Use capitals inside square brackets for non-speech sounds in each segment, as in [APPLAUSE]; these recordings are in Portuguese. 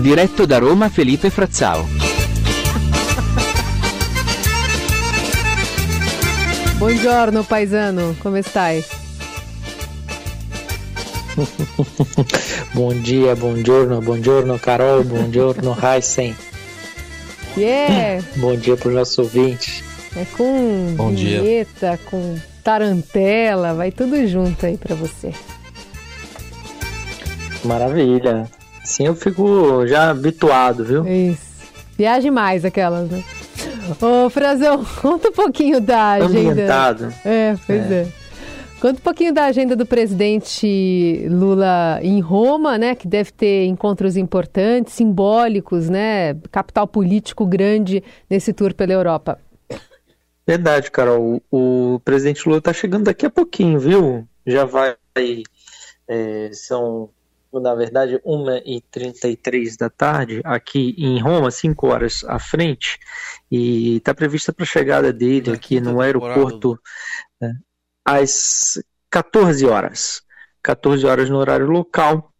Diretto da Roma Felipe Frazzao. Buongiorno paisano, come stai? [LAUGHS] bom dia, buongiorno, buongiorno Carol, buongiorno [LAUGHS] Heisen. Yeah! [LAUGHS] Bom dia para os nossos ouvintes. É com Bom vinheta, dia. com tarantela, vai tudo junto aí para você. Maravilha. Sim, eu fico já habituado, viu? Isso. Viaje mais aquelas, né? Ô, Frazão, [LAUGHS] conta um pouquinho da agenda. Ambientado. É, pois é. é. Conta um pouquinho da agenda do presidente Lula em Roma, né? Que deve ter encontros importantes, simbólicos, né? Capital político grande nesse tour pela Europa. Verdade, Carol. O, o presidente Lula está chegando daqui a pouquinho, viu? Já vai. É, são na verdade, 1h33 da tarde, aqui em Roma, 5 horas à frente, e está prevista para a chegada dele aqui no aeroporto é, às 14 horas. 14 horas no horário local.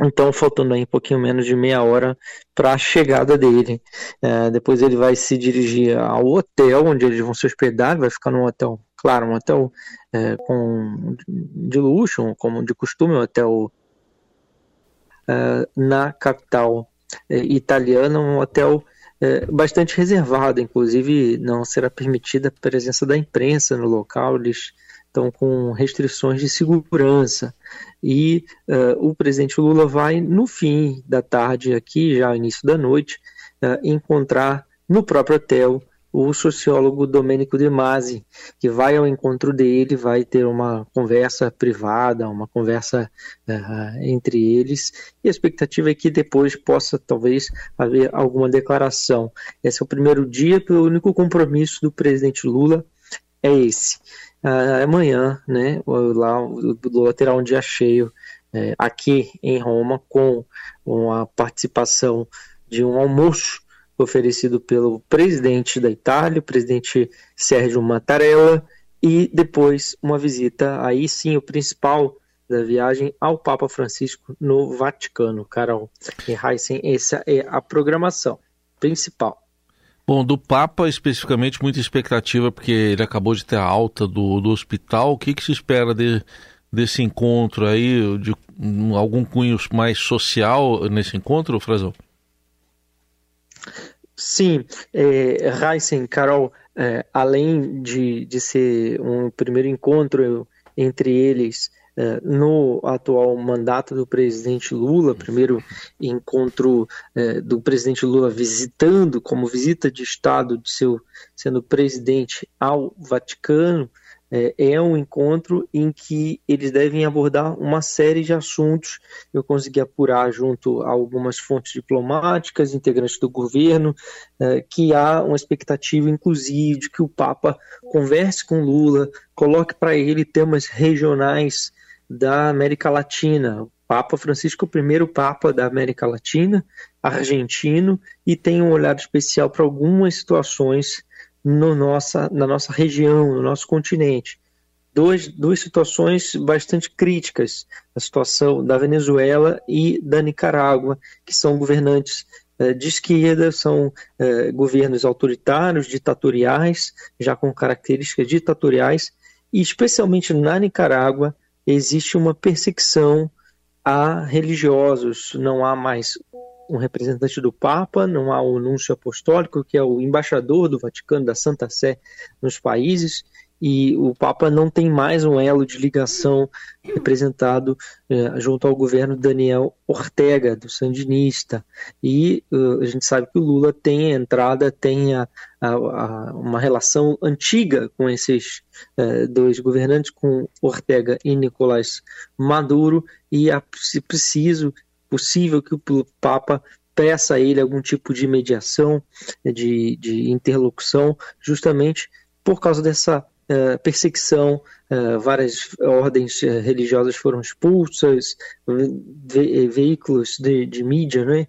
Então, faltando aí um pouquinho menos de meia hora para a chegada dele. É, depois ele vai se dirigir ao hotel onde eles vão se hospedar, vai ficar num hotel, claro, um hotel é, com, de luxo, como de costume, um hotel uh, na capital uh, italiana, um hotel uh, bastante reservado, inclusive não será permitida a presença da imprensa no local, eles estão com restrições de segurança. E o presidente Lula vai, no fim da tarde, aqui, já início da noite, encontrar no próprio hotel o sociólogo Domênico De Masi, que vai ao encontro dele, vai ter uma conversa privada, uma conversa uh, entre eles, e a expectativa é que depois possa talvez haver alguma declaração. Esse é o primeiro dia, o único compromisso do presidente Lula é esse. Uh, amanhã, né, lá o Lula terá um dia cheio uh, aqui em Roma com uma participação de um almoço oferecido pelo presidente da Itália, o presidente Sérgio Mattarella, e depois uma visita, aí sim, o principal da viagem ao Papa Francisco no Vaticano. Carol e Heisen, essa é a programação principal. Bom, do Papa especificamente, muita expectativa, porque ele acabou de ter a alta do, do hospital. O que, que se espera de, desse encontro aí, de um, algum cunho mais social nesse encontro, Frazão? Sim, é, Heisen, Carol, é, além de, de ser um primeiro encontro entre eles é, no atual mandato do presidente Lula, primeiro encontro é, do presidente Lula visitando, como visita de Estado de seu sendo presidente ao Vaticano, é, é um encontro em que eles devem abordar uma série de assuntos. Eu consegui apurar junto a algumas fontes diplomáticas, integrantes do governo, é, que há uma expectativa, inclusive, de que o Papa converse com Lula, coloque para ele temas regionais da América Latina. O Papa Francisco é o primeiro Papa da América Latina, argentino, e tem um olhar especial para algumas situações no nossa, na nossa região, no nosso continente. Duas, duas situações bastante críticas, a situação da Venezuela e da Nicarágua, que são governantes eh, de esquerda, são eh, governos autoritários, ditatoriais, já com características ditatoriais, e especialmente na Nicarágua existe uma perseguição a religiosos, não há mais um representante do Papa, não há o núncio apostólico, que é o embaixador do Vaticano, da Santa Sé nos países, e o Papa não tem mais um elo de ligação representado eh, junto ao governo Daniel Ortega, do Sandinista. E uh, a gente sabe que o Lula tem a entrada, tem a, a, a uma relação antiga com esses uh, dois governantes, com Ortega e Nicolás Maduro, e é preciso possível que o Papa peça a ele algum tipo de mediação, de, de interlocução, justamente por causa dessa uh, perseguição uh, várias ordens uh, religiosas foram expulsas, ve veículos de, de mídia, né?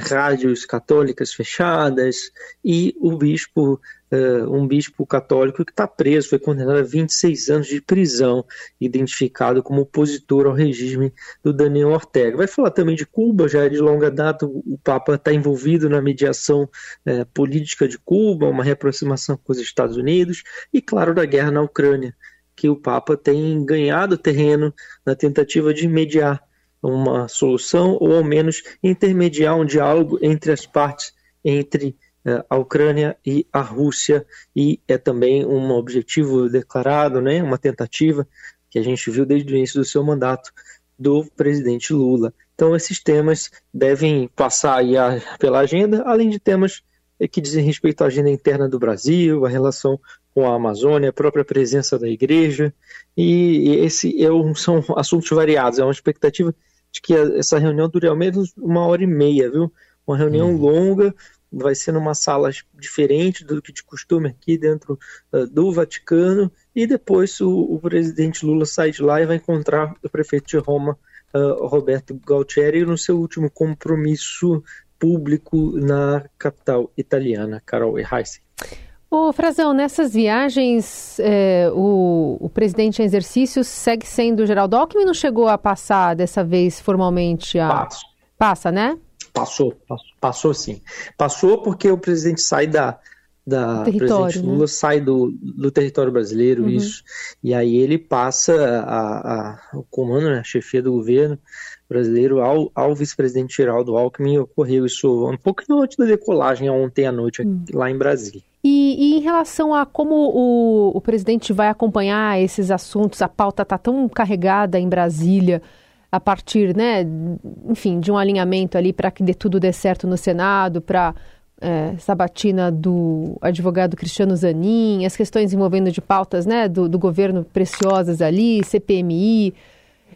Rádios católicas fechadas, e o bispo uh, um bispo católico que está preso, foi condenado a 26 anos de prisão, identificado como opositor ao regime do Daniel Ortega. Vai falar também de Cuba, já é de longa data, o Papa está envolvido na mediação política de Cuba, uma reaproximação com os Estados Unidos, e claro, da guerra na Ucrânia, que o Papa tem ganhado terreno na tentativa de mediar uma solução, ou ao menos intermediar um diálogo entre as partes, entre é, a Ucrânia e a Rússia, e é também um objetivo declarado, né, uma tentativa que a gente viu desde o início do seu mandato do presidente Lula. Então, esses temas devem passar aí a, pela agenda, além de temas que dizem respeito à agenda interna do Brasil, a relação com a Amazônia, a própria presença da igreja, e esse é um, são assuntos variados. É uma expectativa de que essa reunião dure ao menos uma hora e meia, viu? Uma reunião uhum. longa, vai ser numa sala diferente do que de costume aqui dentro uh, do Vaticano, e depois o, o, presidente Lula sai de lá e vai encontrar o prefeito de Roma, uh, Roberto Galtieri, no seu último compromisso público na capital italiana, Carol Heissen. Ô, Frazão, nessas viagens, é, o, o, presidente em exercício segue sendo Geraldo Alckmin não chegou a passar dessa vez formalmente a... Passo. Passa, né? Passou, passou, passou sim. Passou porque o presidente sai da. da presidente né? Lula né? sai do, do território brasileiro, uhum. isso. E aí ele passa a, a, o comando, né, a chefia do governo brasileiro ao, ao vice-presidente Geraldo Alckmin. Ocorreu isso um pouquinho antes da decolagem, ontem à noite, uhum. lá em Brasília. E, e, em relação a como o, o presidente vai acompanhar esses assuntos, a pauta está tão carregada em Brasília a partir, né, enfim, de um alinhamento ali para que dê tudo dê certo no Senado, para é, sabatina do advogado Cristiano Zanin, as questões envolvendo de pautas, né, do, do governo preciosas ali, CPMI,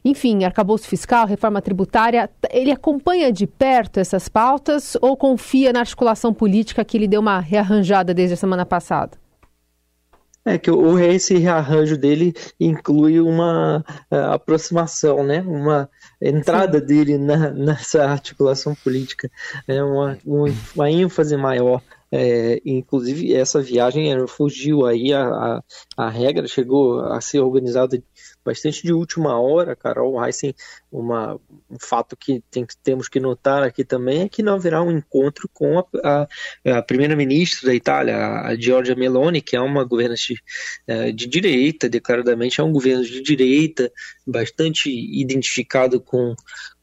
enfim, arcabouço fiscal, reforma tributária, ele acompanha de perto essas pautas ou confia na articulação política que ele deu uma rearranjada desde a semana passada? É que o, esse rearranjo dele inclui uma uh, aproximação, né? Uma entrada Sim. dele na, nessa articulação política, é uma, uma ênfase maior. É, inclusive essa viagem fugiu aí a, a, a regra, chegou a ser organizada bastante de última hora, Carol Heissen, uma, um fato que tem, temos que notar aqui também é que não haverá um encontro com a, a, primeira-ministra da Itália, a Giorgia Meloni, que é uma governante uh, de direita, declaradamente é um governo de direita, bastante identificado com,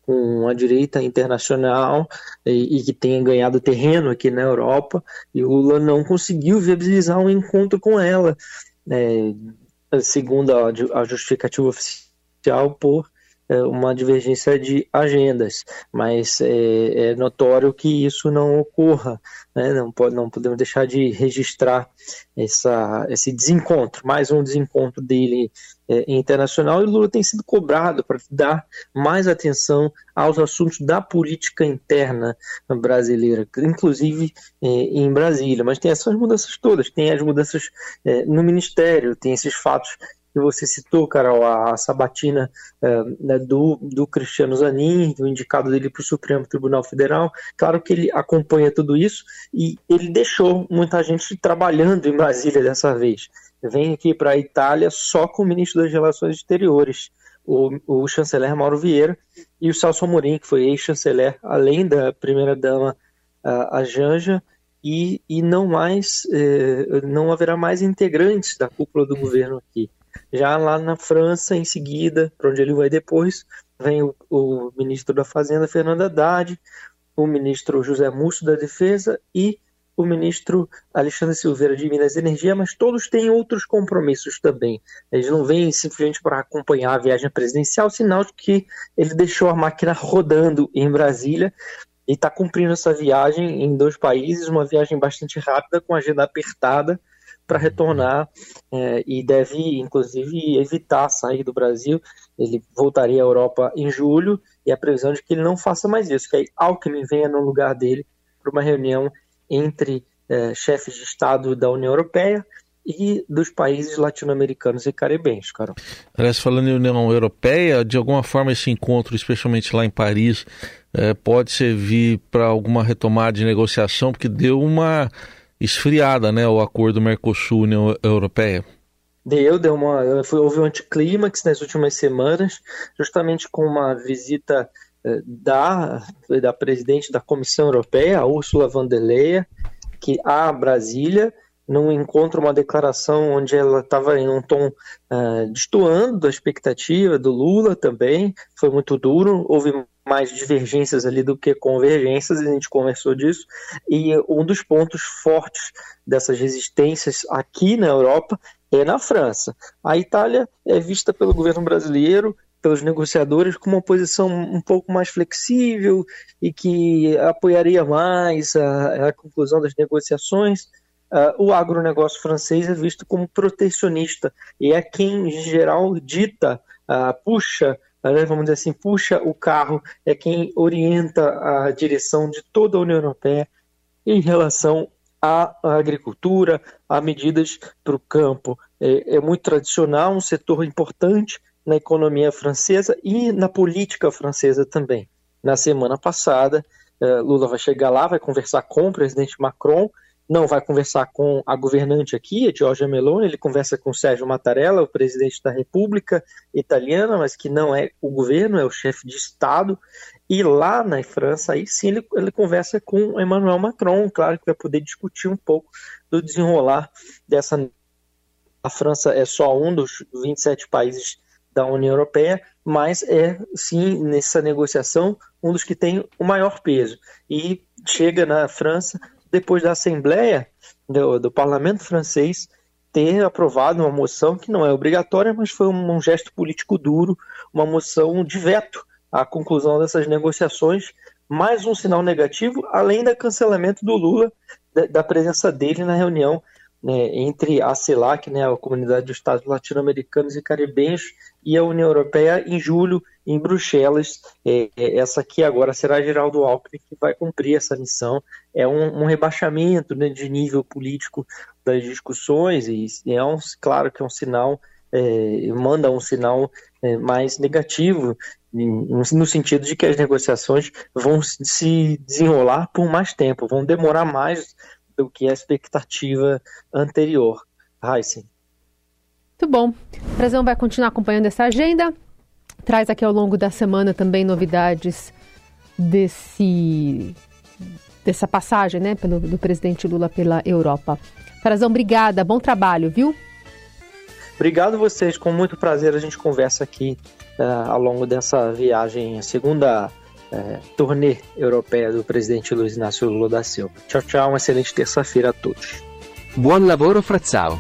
com a direita internacional e, e, que tenha ganhado terreno aqui na Europa, e o Lula não conseguiu viabilizar um encontro com ela. É, segundo a justificativa oficial, por uma divergência de agendas, mas é, é notório que isso não ocorra, né? não, pode, não podemos deixar de registrar essa, esse desencontro, mais um desencontro dele é, internacional, e Lula tem sido cobrado para dar mais atenção aos assuntos da política interna brasileira, inclusive é, em Brasília, mas tem essas mudanças todas, tem as mudanças é, no Ministério, tem esses fatos que você citou, Carol, a sabatina é, né, do, do Cristiano Zanin, do indicado dele para o Supremo Tribunal Federal. Claro que ele acompanha tudo isso e ele deixou muita gente trabalhando em Brasília dessa vez. Vem aqui para a Itália só com o ministro das Relações Exteriores, o, o chanceler Mauro Vieira, e o Celso Amorim, que foi ex-chanceler, além da primeira-dama, a Janja, e, e não mais, eh, não haverá mais integrantes da cúpula do governo aqui. Já lá na França, em seguida, para onde ele vai depois, vem o, o, ministro da Fazenda, Fernando Haddad, o ministro José Múcio da Defesa e o ministro Alexandre Silveira de Minas e Energia, mas todos têm outros compromissos também. Eles não vêm simplesmente para acompanhar a viagem presidencial, sinal de que ele deixou a máquina rodando em Brasília e está cumprindo essa viagem em dois países, uma viagem bastante rápida, com agenda apertada, para retornar é, e deve, inclusive, evitar sair do Brasil. Ele voltaria à Europa em julho e a previsão de que ele não faça mais isso, que aí Alckmin venha no lugar dele para uma reunião entre é, chefes de Estado da União Europeia e dos países latino-americanos e caribenhos, Carol. Aliás, falando em União Europeia, de alguma forma esse encontro, especialmente lá em Paris, é, pode servir para alguma retomada de negociação, porque deu uma esfriada, né, o acordo Mercosul-União Europeia. Deu, deu uma, foi, houve um anticlímax nas últimas semanas, justamente com uma visita eh, da, da presidente da Comissão Europeia, Ursula von der Leyen, que a Brasília, num encontro, uma declaração onde ela estava em um tom uh, destoando da expectativa do Lula também, foi muito duro, houve mais divergências ali do que convergências, a gente conversou disso, e um dos pontos fortes dessas resistências aqui na Europa é na França. A Itália é vista pelo governo brasileiro, pelos negociadores, com uma posição um pouco mais flexível e que apoiaria mais a, a conclusão das negociações. Uh, o agronegócio francês é visto como protecionista e é quem, em geral, dita, uh, puxa né, vamos dizer assim, puxa o carro, é quem orienta a direção de toda a União Europeia em relação à agricultura, a medidas para o campo. É, é muito tradicional, um setor importante na economia francesa e na política francesa também. Na semana passada, Lula vai chegar lá, vai conversar com o presidente Macron não vai conversar com a governante aqui, a Giorgia Meloni, ele conversa com Sérgio Mattarella, o presidente da República Italiana, mas que não é o governo, é o chefe de Estado. E lá na França, aí sim, ele, ele conversa com Emmanuel Macron, claro que vai poder discutir um pouco do desenrolar dessa. A França é só um dos 27 países da União Europeia, mas é sim nessa negociação um dos que tem o maior peso. E chega na França depois da Assembleia do, do Parlamento francês ter aprovado uma moção que não é obrigatória, mas foi um, um gesto político duro, uma moção de veto à conclusão dessas negociações, mais um sinal negativo, além do cancelamento do Lula, da, da presença dele na reunião né, entre a CELAC, né, a Comunidade dos Estados Latino-Americanos e Caribenhos, e a União Europeia em julho, em Bruxelas. É, é, essa aqui agora será Geraldo Alckmin que vai cumprir essa missão. É um, um rebaixamento né, de nível político das discussões, e é um, claro que é um sinal, é, manda um sinal é, mais negativo, no sentido de que as negociações vão se desenrolar por mais tempo, vão demorar mais do que a expectativa anterior. Heisen. Muito bom. O Frazão vai continuar acompanhando essa agenda. Traz aqui ao longo da semana também novidades desse dessa passagem, né, pelo, do presidente Lula pela Europa. Frazão, obrigada, bom trabalho, viu? Obrigado vocês, com muito prazer a gente conversa aqui uh, ao longo dessa viagem, a segunda é, turnê europeia do presidente Luiz Inácio Lula da Silva. Tchau, tchau, uma excelente terça-feira a todos. Buon lavoro Frazzao.